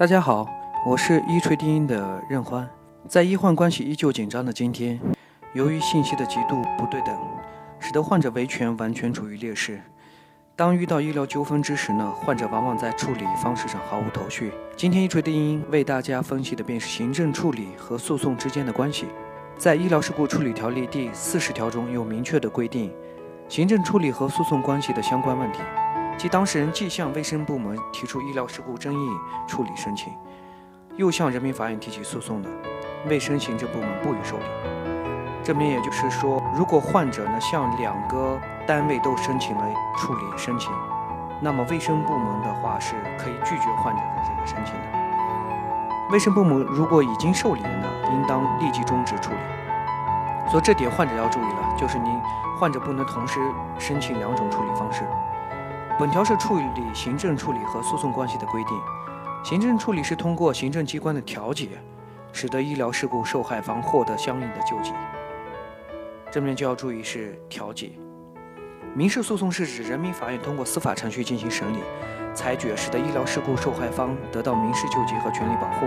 大家好，我是一锤定音的任欢。在医患关系依旧紧张的今天，由于信息的极度不对等，使得患者维权完全处于劣势。当遇到医疗纠纷之时呢，患者往往在处理方式上毫无头绪。今天一锤定音为大家分析的便是行政处理和诉讼之间的关系。在《医疗事故处理条例》第四十条中有明确的规定，行政处理和诉讼关系的相关问题。即当事人既向卫生部门提出医疗事故争议处理申请，又向人民法院提起诉讼的，卫生行政部门不予受理。这边也就是说，如果患者呢向两个单位都申请了处理申请，那么卫生部门的话是可以拒绝患者的这个申请的。卫生部门如果已经受理了呢，应当立即终止处理。所以这点患者要注意了，就是您患者不能同时申请两种处理方式。本条是处理行政处理和诉讼关系的规定。行政处理是通过行政机关的调解，使得医疗事故受害方获得相应的救济。这边就要注意是调解。民事诉讼是指人民法院通过司法程序进行审理、裁决，使得医疗事故受害方得到民事救济和权利保护。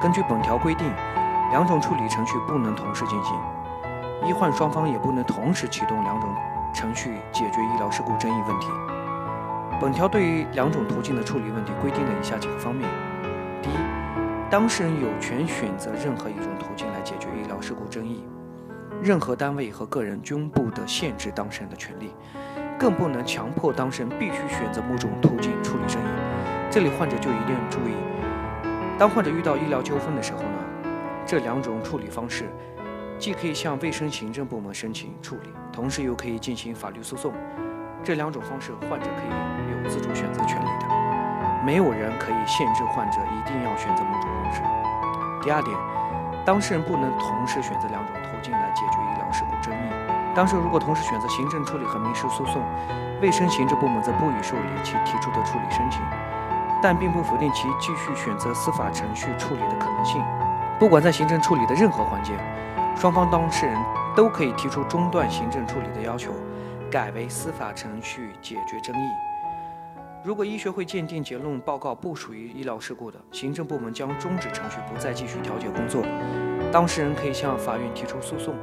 根据本条规定，两种处理程序不能同时进行，医患双方也不能同时启动两种程序解决医疗事故争议问题。本条对于两种途径的处理问题规定了以下几个方面：第一，当事人有权选择任何一种途径来解决医疗事故争议，任何单位和个人均不得限制当事人的权利，更不能强迫当事人必须选择某种途径处理争议。这里患者就一定要注意，当患者遇到医疗纠纷的时候呢，这两种处理方式既可以向卫生行政部门申请处理，同时又可以进行法律诉讼。这两种方式，患者可以主选择权利的，没有人可以限制患者一定要选择某种方式。第二点，当事人不能同时选择两种途径来解决医疗事故争议。当事人如果同时选择行政处理和民事诉讼，卫生行政部门则不予受理其提出的处理申请，但并不否定其继续选择司法程序处理的可能性。不管在行政处理的任何环节，双方当事人都可以提出中断行政处理的要求。改为司法程序解决争议。如果医学会鉴定结论报告不属于医疗事故的，行政部门将终止程序，不再继续调解工作。当事人可以向法院提出诉讼，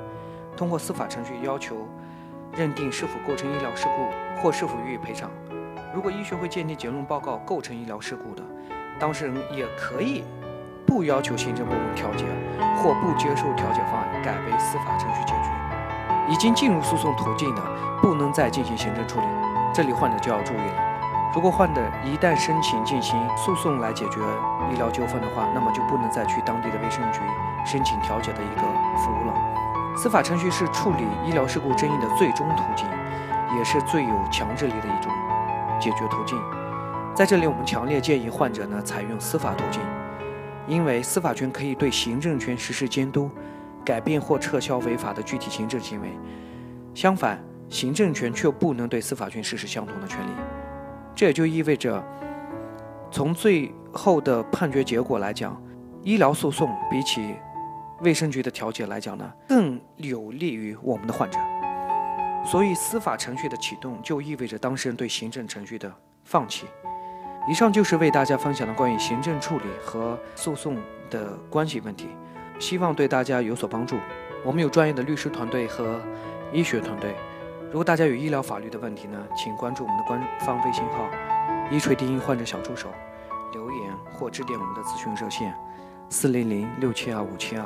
通过司法程序要求认定是否构成医疗事故或是否予以赔偿。如果医学会鉴定结论报告构成医疗事故的，当事人也可以不要求行政部门调解或不接受调解方案，改为司法程序解决。已经进入诉讼途径的，不能再进行行政处理。这里患者就要注意了，如果患者一旦申请进行诉讼来解决医疗纠纷的话，那么就不能再去当地的卫生局申请调解的一个服务了。司法程序是处理医疗事故争议的最终途径，也是最有强制力的一种解决途径。在这里，我们强烈建议患者呢采用司法途径，因为司法权可以对行政权实施监督。改变或撤销违法的具体行政行为，相反，行政权却不能对司法权实施相同的权利。这也就意味着，从最后的判决结果来讲，医疗诉讼比起卫生局的调解来讲呢，更有利于我们的患者。所以，司法程序的启动就意味着当事人对行政程序的放弃。以上就是为大家分享的关于行政处理和诉讼的关系问题。希望对大家有所帮助。我们有专业的律师团队和医学团队。如果大家有医疗法律的问题呢，请关注我们的官方微信号“一锤定音患者小助手”，留言或致电我们的咨询热线：四零零六七二五七二。